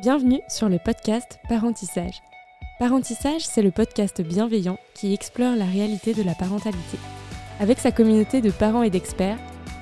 Bienvenue sur le podcast Parentissage. Parentissage, c'est le podcast bienveillant qui explore la réalité de la parentalité. Avec sa communauté de parents et d'experts,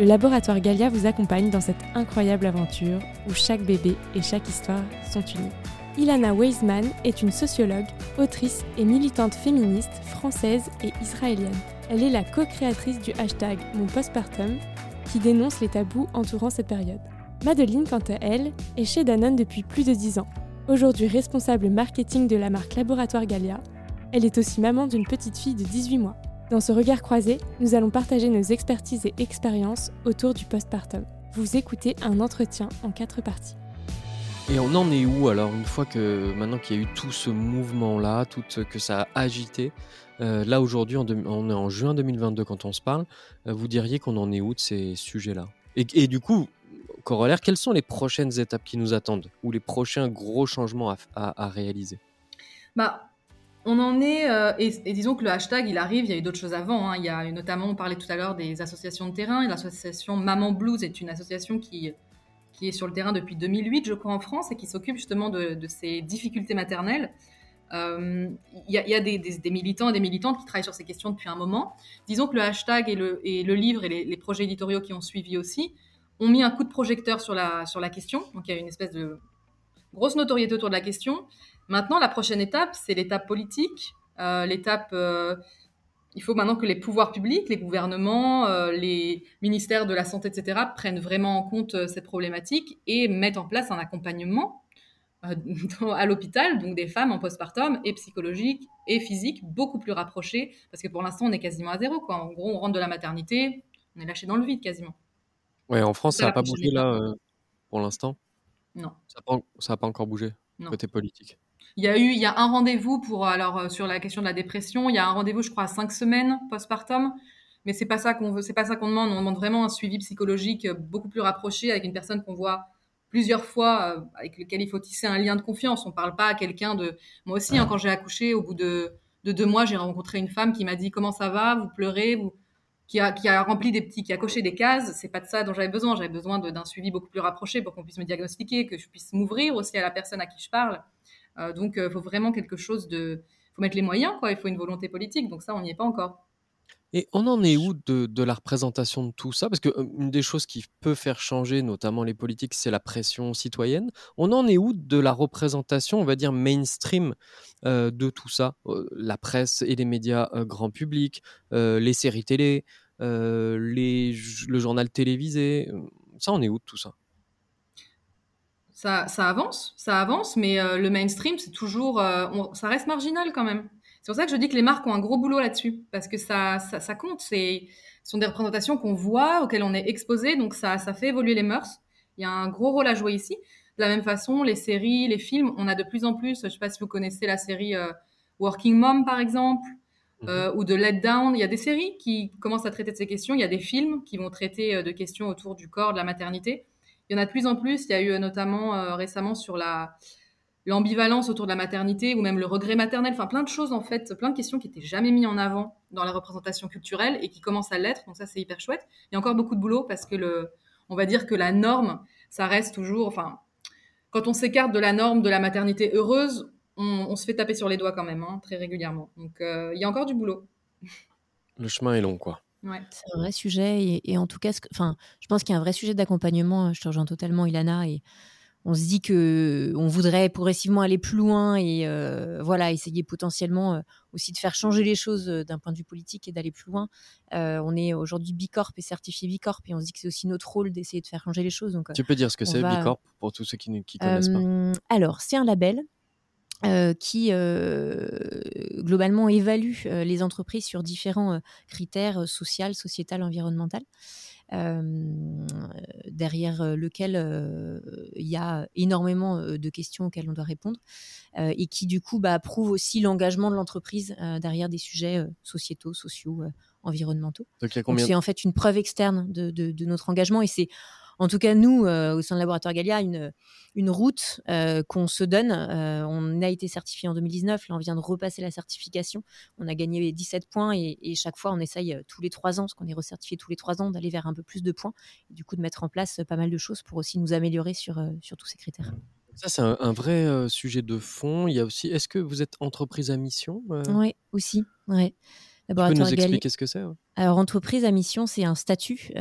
le laboratoire Galia vous accompagne dans cette incroyable aventure où chaque bébé et chaque histoire sont unis. Ilana Weisman est une sociologue, autrice et militante féministe française et israélienne. Elle est la co-créatrice du hashtag Mon Postpartum qui dénonce les tabous entourant cette période. Madeline, quant à elle, est chez Danone depuis plus de 10 ans. Aujourd'hui responsable marketing de la marque Laboratoire Galia, elle est aussi maman d'une petite fille de 18 mois. Dans ce regard croisé, nous allons partager nos expertises et expériences autour du postpartum. Vous écoutez un entretien en quatre parties. Et on en est où alors une fois que maintenant qu'il y a eu tout ce mouvement-là, tout que ça a agité, euh, là aujourd'hui on, est en juin 2022 quand on se parle, euh, vous diriez qu'on en est où de ces sujets-là? Et, du coup, corollaire, quelles sont les prochaines étapes qui nous attendent ou les prochains gros changements à, réaliser? Bah, on en est, euh, et, disons que le hashtag, il arrive, il y a eu d'autres choses avant. Hein. Il y a notamment, on parlait tout à l'heure des associations de terrain. L'association Maman Blues est une association qui, qui est sur le terrain depuis 2008, je crois, en France, et qui s'occupe justement de, ces difficultés maternelles. Euh, il y a, des, militants et des militantes qui travaillent sur ces questions depuis un moment. Disons que le hashtag et le, et le livre et les, projets éditoriaux qui ont suivi aussi ont mis un coup de projecteur sur la, sur la question. Donc il y a une espèce de grosse notoriété autour de la question. Maintenant, la prochaine étape, c'est l'étape politique, euh, l'étape euh, il faut maintenant que les pouvoirs publics, les gouvernements, euh, les ministères de la santé, etc., prennent vraiment en compte cette problématique et mettent en place un accompagnement à l'hôpital, donc des femmes en postpartum, et psychologique et physique, beaucoup plus rapprochées, parce que pour l'instant, on est quasiment à zéro. En gros, on rentre de la maternité, on est lâché dans le vide quasiment. Ouais, en France, ça n'a pas bougé là pour l'instant Non. Ça n'a pas, encore bougé, côté politique il y a eu, il y a un rendez-vous pour alors euh, sur la question de la dépression. Il y a un rendez-vous, je crois, à cinq semaines postpartum. Mais c'est pas ça qu'on veut, c'est pas ça qu'on demande. On demande vraiment un suivi psychologique euh, beaucoup plus rapproché avec une personne qu'on voit plusieurs fois, euh, avec lequel il faut tisser un lien de confiance. On parle pas à quelqu'un de. Moi aussi, hein, quand j'ai accouché, au bout de, de deux mois, j'ai rencontré une femme qui m'a dit comment ça va, vous pleurez, vous qui a, rempli des petits, qui a coché des cases. C'est pas de ça dont j'avais besoin. J'avais besoin d'un suivi beaucoup plus rapproché pour qu'on puisse me diagnostiquer, que je puisse m'ouvrir aussi à la personne à qui je parle. Euh, donc, il euh, faut vraiment quelque chose de. Faut mettre les moyens, quoi. Il faut une volonté politique. Donc, ça, on n'y est pas encore. Et on en est où de, la représentation de tout ça? Parce qu'une euh, des choses qui peut faire changer, notamment les politiques, c'est la pression citoyenne. On en est où de la représentation, on va dire, mainstream de tout ça? La presse et les médias grand public, les séries télé, les, le journal télévisé. Ça, on est où de tout ça? Ça, avance, ça avance, mais euh, le mainstream, c'est toujours, euh, ça reste marginal quand même. C'est pour ça que je dis que les marques ont un gros boulot là-dessus, parce que ça, ça, compte. C'est, ce sont des représentations qu'on voit, auxquelles on est exposé, donc ça, ça fait évoluer les mœurs. Il y a un gros rôle à jouer ici. De la même façon, les séries, les films, on a de plus en plus, je ne sais pas si vous connaissez la série euh, Working Mom par exemple, mhm. ou de Let Down. Il y a des séries qui commencent à traiter de ces questions. Il y a des films qui vont traiter de questions autour du corps, de la maternité. Il y en a de plus en plus. Il y a eu euh, notamment euh, récemment sur la l'ambivalence autour de la maternité ou même le regret maternel, enfin plein de choses en fait, plein de questions qui étaient jamais mises en avant dans la représentation culturelle et qui commencent à l'être. Donc ça c'est hyper chouette. Il y a encore beaucoup de boulot parce que le, on va dire que la norme, ça reste toujours, enfin, quand on s'écarte de la norme de la maternité heureuse, on, se fait taper sur les doigts quand même, hein, très régulièrement. Donc euh, il y a encore du boulot. Le chemin est long, quoi. C'est un vrai sujet. Et, en tout cas, enfin, je pense qu'il y a un vrai sujet d'accompagnement. Hein, je te rejoins totalement, Ilana. Et on se dit que on voudrait progressivement aller plus loin et euh, voilà, essayer potentiellement euh, aussi de faire changer les choses euh, d'un point de vue politique et d'aller plus loin. on est aujourd'hui Bicorp et certifié Bicorp et on se dit que c'est aussi notre rôle d'essayer de faire changer les choses. Donc, tu peux dire ce que c'est Bicorp pour tous ceux qui ne connaissent pas? Alors, c'est un label qui globalement évalue les entreprises sur différents critères social, sociétal, environnemental. Derrière lequel il y a énormément de questions auxquelles on doit répondre et qui du coup bah, prouve aussi l'engagement de l'entreprise derrière des sujets sociétaux, sociaux, environnementaux. C'est en fait une preuve externe de, de notre engagement et c'est en tout cas, nous, euh, au sein de Laboratoire Galia, une, une route euh, qu'on se donne. Euh, on a été certifié en 2019. Là, on vient de repasser la certification. On a gagné 17 points et, chaque fois, on essaye tous les trois ans, parce qu'on est recertifié tous les trois ans, d'aller vers un peu plus de points et du coup de mettre en place pas mal de choses pour aussi nous améliorer sur, sur tous ces critères. Ça, c'est un, vrai sujet de fond. Il y a aussi, est-ce que vous êtes entreprise à mission Oui, aussi. Ouais. Tu peux nous expliquer ce que c'est Alors, entreprise à mission, c'est un statut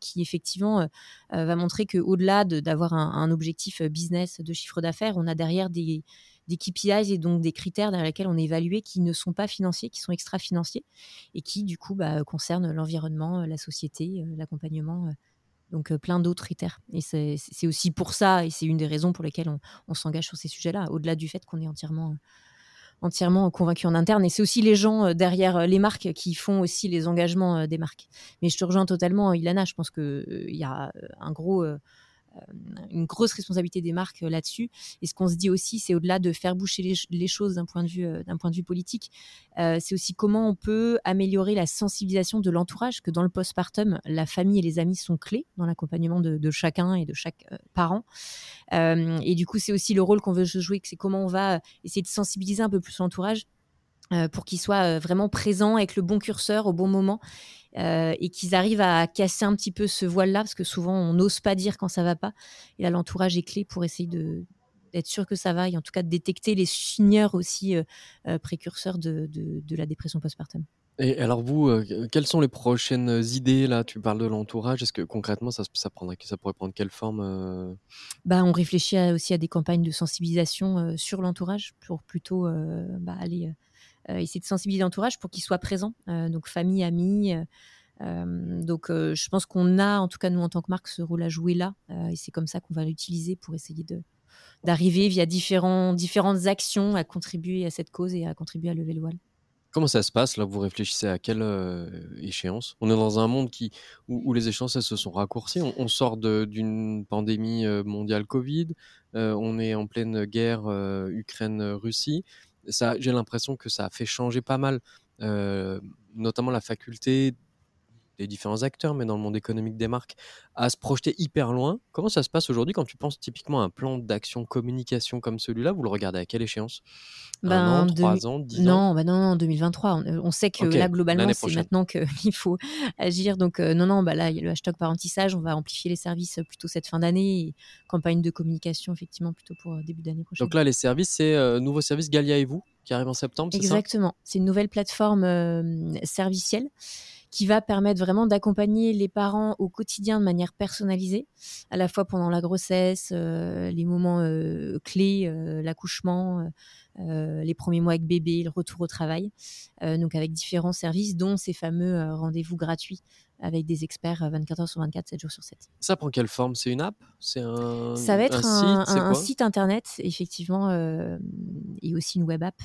qui, effectivement, va montrer qu'au-delà d'avoir un, un, objectif business de chiffre d'affaires, on a derrière des, des KPIs et donc des critères derrière lesquels on est évalué qui ne sont pas financiers, qui sont extra-financiers et qui, du coup, bah, concernent l'environnement, la société, l'accompagnement donc plein d'autres critères. Et c'est aussi pour ça, et c'est une des raisons pour lesquelles on, s'engage sur ces sujets-là, au-delà du fait qu'on est entièrement, entièrement convaincu en interne. Et c'est aussi les gens derrière les marques qui font aussi les engagements des marques. Mais je te rejoins totalement, Ilana, je pense qu'il y a un gros euh, une grosse responsabilité des marques euh, là-dessus. Et ce qu'on se dit aussi, c'est au-delà de faire boucher les, choses d'un point de vue, euh, point de vue politique, c'est aussi comment on peut améliorer la sensibilisation de l'entourage, que dans le postpartum, la famille et les amis sont clés dans l'accompagnement de, chacun et de chaque parent. et du coup, c'est aussi le rôle qu'on veut jouer, c'est comment on va essayer de sensibiliser un peu plus l'entourage pour qu'il soit vraiment présent avec le bon curseur au bon moment euh, et qu'ils arrivent à casser un petit peu ce voile-là, parce que souvent on n'ose pas dire quand ça va pas. Et là, l'entourage est clé pour essayer de d'être sûr que ça va, et en tout cas de détecter les signeurs aussi euh, euh, précurseurs de, de, la dépression postpartum. Et alors vous, quelles sont les prochaines idées là? Tu parles de l'entourage. Est-ce que concrètement, ça, ça, prendrait, ça pourrait prendre quelle forme bah, On réfléchit aussi à des campagnes de sensibilisation sur l'entourage pour plutôt bah, aller essayer de sensibiliser l'entourage pour qu'il soit présent. donc famille, amis, euh, donc, euh, je pense qu'on a, en tout cas nous en tant que marque, ce rôle à jouer là, euh, et c'est comme ça qu'on va l'utiliser pour essayer de d'arriver via différents, différentes actions à contribuer à cette cause et à contribuer à lever le voile. Comment ça se passe là? Vous réfléchissez à quelle échéance? On est dans un monde qui, où, les échéances se sont raccourcies. On, sort d'une pandémie mondiale Covid. on est en pleine guerre Ukraine-Russie. J'ai l'impression que ça a fait changer pas mal, notamment la faculté des différents acteurs, mais dans le monde économique des marques, à se projeter hyper loin. Comment ça se passe aujourd'hui quand tu penses typiquement à un plan d'action communication comme celui-là? Vous le regardez à quelle échéance? Ben, Un an, trois ans, dix ans? bah non, non, 2023. On, sait que là, globalement, c'est maintenant qu'il faut agir. Donc, euh, non, non, bah là, il y a le hashtag parentissage. On va amplifier les services plutôt cette fin d'année. campagne de communication, effectivement, plutôt pour euh, début d'année prochaine. Donc là, les services, c'est euh, nouveau service Galia et vous qui arrive en septembre, Exactement. C'est une nouvelle plateforme servicielle qui va permettre vraiment d'accompagner les parents au quotidien de manière personnalisée, à la fois pendant la grossesse, euh, les moments euh, clés, euh, l'accouchement, les premiers mois avec bébé, le retour au travail, donc avec différents services, dont ces fameux rendez-vous gratuits avec des experts 24 heures sur 24, 7 jours sur 7. Ça prend quelle forme? C'est une app? C'est un Ça va être un, site, un, site internet, effectivement, et aussi une web app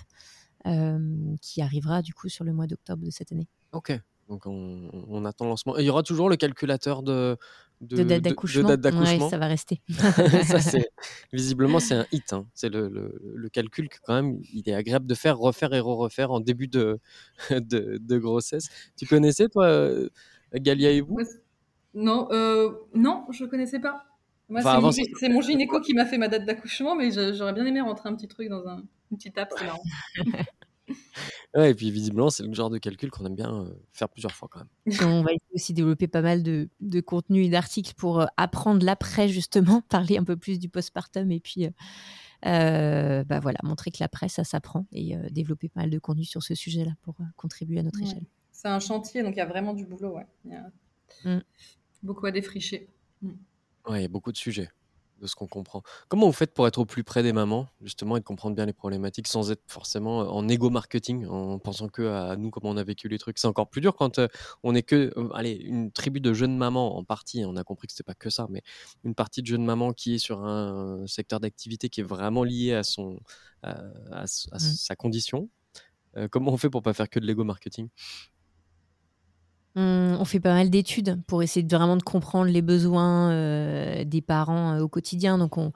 qui arrivera du coup sur le mois d'octobre de cette année. Ok, donc on, attend le lancement. il y aura toujours le calculateur de, de, date d'accouchement. Oui, ça va rester. ça, visiblement, c'est un hit. Hein. C'est le, le, calcul que quand même, il est agréable de faire, refaire et re-refaire en début de, de, grossesse. Tu connaissais, toi, euh, Galia et vous? Non, euh, non, je connaissais pas. c'est mon, gynéco qui m'a fait ma date d'accouchement, mais j'aurais bien aimé rentrer un petit truc dans un, une petite app, c'est marrant. Ouais, et puis visiblement, c'est le genre de calcul qu'on aime bien faire plusieurs fois quand même. On va aussi développer pas mal de, de contenus et d'articles pour apprendre l'après, justement, parler un peu plus du postpartum et puis bah voilà, montrer que l'après, ça s'apprend et développer pas mal de contenu sur ce sujet-là pour contribuer à notre échelle. C'est un chantier, donc il y a vraiment du boulot. Ouais. Il y a mmh. beaucoup à défricher. Mmh. Ouais, il y a beaucoup de sujets de ce qu'on comprend. Comment vous faites pour être au plus près des mamans, justement, et de comprendre bien les problématiques sans être forcément euh, en égo marketing, en pensant que à nous, comment on a vécu les trucs? C'est encore plus dur quand euh, on est que, euh, allez, une tribu de jeunes mamans en partie, on a compris que c'était pas que ça, mais une partie de jeunes mamans qui est sur un secteur d'activité qui est vraiment lié à, son, à, mmh. sa condition. comment on fait pour pas faire que de l'ego marketing? On fait pas mal d'études pour essayer de vraiment de comprendre les besoins euh, des parents euh, au quotidien. Donc, on,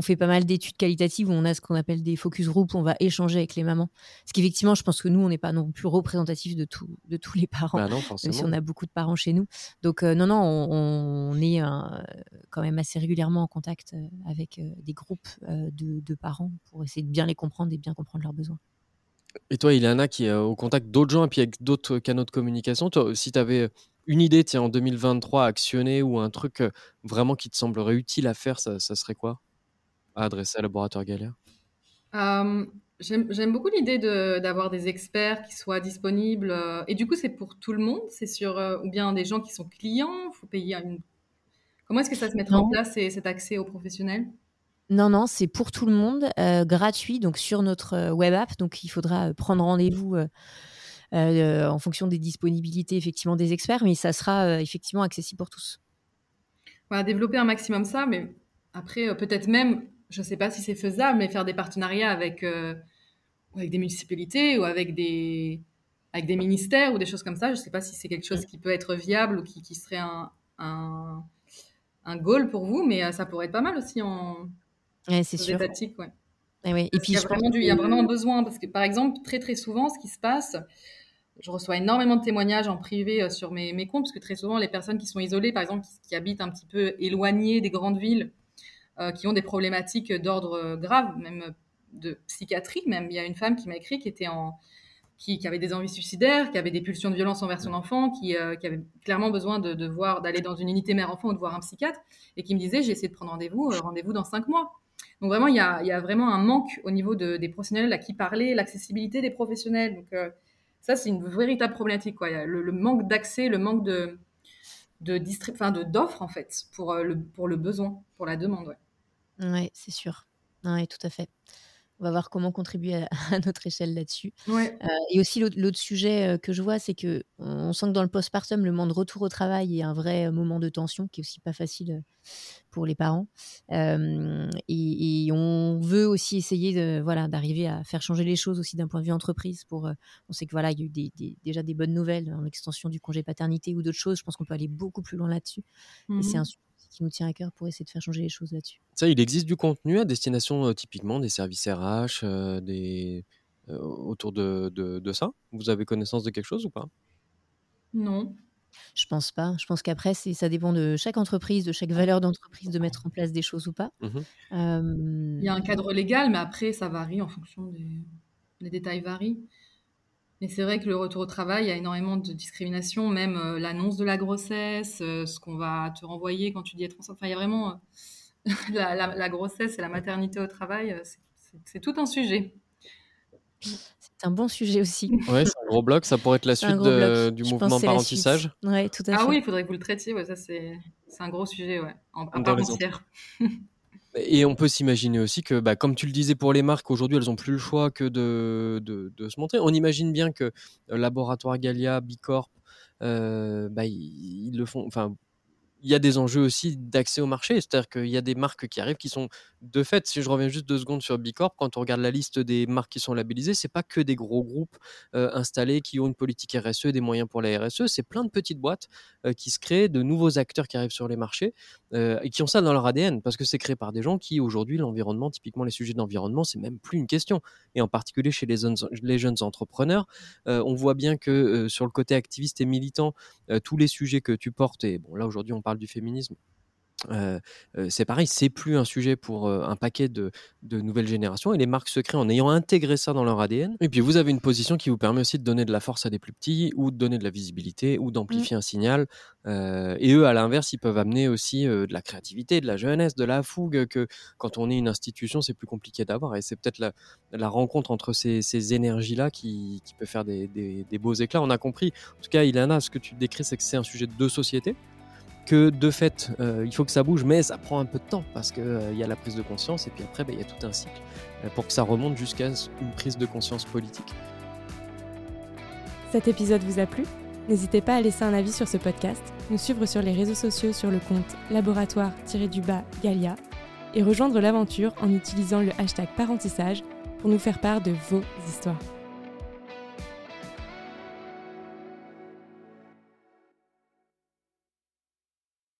fait pas mal d'études qualitatives où on a ce qu'on appelle des focus groups, où on va échanger avec les mamans. Parce qu'effectivement, je pense que nous, on n'est pas non plus représentatif de, tout, de tous les parents, bah même si on a beaucoup de parents chez nous. Donc, euh, non, non, on, est quand même assez régulièrement en contact avec des groupes de, de parents pour essayer de bien les comprendre et bien comprendre leurs besoins. Et toi, Ilana, qui est au contact d'autres gens et puis avec d'autres canaux de communication, toi, si tu avais une idée, tiens, en 2023 à actionner ou un truc vraiment qui te semblerait utile à faire, ça, serait quoi? À adresser à Laboratoire Galia euh, J'aime beaucoup l'idée d'avoir des experts qui soient disponibles. et du coup, c'est pour tout le monde? C'est sur. ou bien des gens qui sont clients? Il faut payer une. Comment est-ce que ça se mettra en place, cet accès aux professionnels? Non, non, c'est pour tout le monde, gratuit, donc sur notre web app. Donc il faudra prendre rendez-vous en fonction des disponibilités effectivement des experts, mais ça sera effectivement accessible pour tous. Développer un maximum ça, mais après peut-être même, je ne sais pas si c'est faisable, mais faire des partenariats avec, des municipalités ou avec des, ministères ou des choses comme ça. Je ne sais pas si c'est quelque chose qui peut être viable ou qui, serait un, un, un goal pour vous, mais ça pourrait être pas mal aussi en Ouais, c'est sûr. ouais. Et, puis, il y, a vraiment il y a vraiment besoin, parce que par exemple, très très souvent, ce qui se passe, je reçois énormément de témoignages en privé euh, sur mes, mes, comptes, parce que très souvent, les personnes qui sont isolées, par exemple, qui, habitent un petit peu éloignées des grandes villes, euh, qui ont des problématiques d'ordre euh, grave, même de psychiatrie, même. Il y a une femme qui m'a écrit qui était en, qui, qui, avait des envies suicidaires, qui avait des pulsions de violence envers son enfant, qui, qui avait clairement besoin de, de voir, d'aller dans une unité mère-enfant ou de voir un psychiatre, et qui me disait, j'ai essayé de prendre rendez-vous, rendez-vous dans cinq mois. Donc vraiment, il y a, vraiment un manque au niveau des professionnels à qui parler, l'accessibilité des professionnels. Donc euh, ça, c'est une véritable problématique. Le, manque d'accès, le manque de, d'offres en fait pour euh, le, pour le besoin, pour la demande. Ouais, c'est sûr. Oui, tout à fait on va voir comment contribuer à, notre échelle là-dessus. Euh, et aussi l'autre sujet euh, que je vois, c'est que on sent que dans le postpartum, le moment de retour au travail est un vrai moment de tension qui est aussi pas facile euh, pour les parents. et, on veut aussi essayer de voilà d'arriver à faire changer les choses aussi d'un point de vue entreprise. Pour on sait que voilà il y a eu déjà des bonnes nouvelles en extension du congé paternité ou d'autres choses. Je pense qu'on peut aller beaucoup plus loin là-dessus. Et c'est mmh un sujet qui nous tient à cœur pour essayer de faire changer les choses là-dessus. Ça, il existe du contenu à destination euh, typiquement des services RH, euh, des, euh, autour de, de, ça? Vous avez connaissance de quelque chose ou pas? Non. Je pense pas. Je pense qu'après, ça dépend de chaque entreprise, de chaque valeur d'entreprise, de mettre en place des choses ou pas. Mmh il y a un cadre légal, mais après, ça varie en fonction des. Les détails varient. Mais c'est vrai que le retour au travail, il y a énormément de discrimination, même euh, l'annonce de la grossesse, euh, ce qu'on va te renvoyer quand tu dis être enceinte. Enfin, il y a vraiment euh, la, grossesse et la maternité au travail, c'est tout un sujet. C'est un bon sujet aussi. Ouais, c'est un gros bloc. Ça pourrait être la suite du mouvement parentissage. Ouais, tout à ah fait. Ah oui, il faudrait que vous le traitiez. Ouais, ça, c'est un gros sujet, ouais, en, à part entière. Et on peut s'imaginer aussi que, bah, comme tu le disais pour les marques, aujourd'hui, elles n'ont plus le choix que de, de, se montrer. On imagine bien que euh, Laboratoire Galia, Bicorp, euh, bah, ils, ils, le font. Enfin, il y a des enjeux aussi d'accès au marché. C'est-à-dire qu'il y a des marques qui arrivent qui sont, de fait, si je reviens juste deux secondes sur Bicorp, quand on regarde la liste des marques qui sont labellisées, c'est pas que des gros groupes euh, installés qui ont une politique RSE des moyens pour la RSE. C'est plein de petites boîtes euh, qui se créent, de nouveaux acteurs qui arrivent sur les marchés euh, et qui ont ça dans leur ADN parce que c'est créé par des gens qui, aujourd'hui, l'environnement, typiquement les sujets d'environnement, c'est même plus une question. Et en particulier chez les, les jeunes entrepreneurs, on voit bien que sur le côté activiste et militant, tous les sujets que tu portes, et bon, là aujourd'hui, on parle du féminisme. c'est pareil, c'est plus un sujet pour un paquet de, nouvelles générations et les marques se créent en ayant intégré ça dans leur ADN. Et puis vous avez une position qui vous permet aussi de donner de la force à des plus petits ou de donner de la visibilité ou d'amplifier mmh. un signal. et eux, à l'inverse, ils peuvent amener aussi de la créativité, de la jeunesse, de la fougue que quand on est une institution, c'est plus compliqué d'avoir. Et c'est peut-être la, rencontre entre ces, énergies-là qui, peut faire des, des, beaux éclats. On a compris, en tout cas, Ilana, ce que tu décris, c'est que c'est un sujet de société que de fait, euh, il faut que ça bouge, mais ça prend un peu de temps parce qu'il euh, y a la prise de conscience et puis après, bah, il y a tout un cycle euh, pour que ça remonte jusqu'à une prise de conscience politique. Cet épisode vous a plu? N'hésitez pas à laisser un avis sur ce podcast, nous suivre sur les réseaux sociaux sur le compte laboratoire-du-bas Galia et rejoindre l'aventure en utilisant le hashtag parentissage pour nous faire part de vos histoires.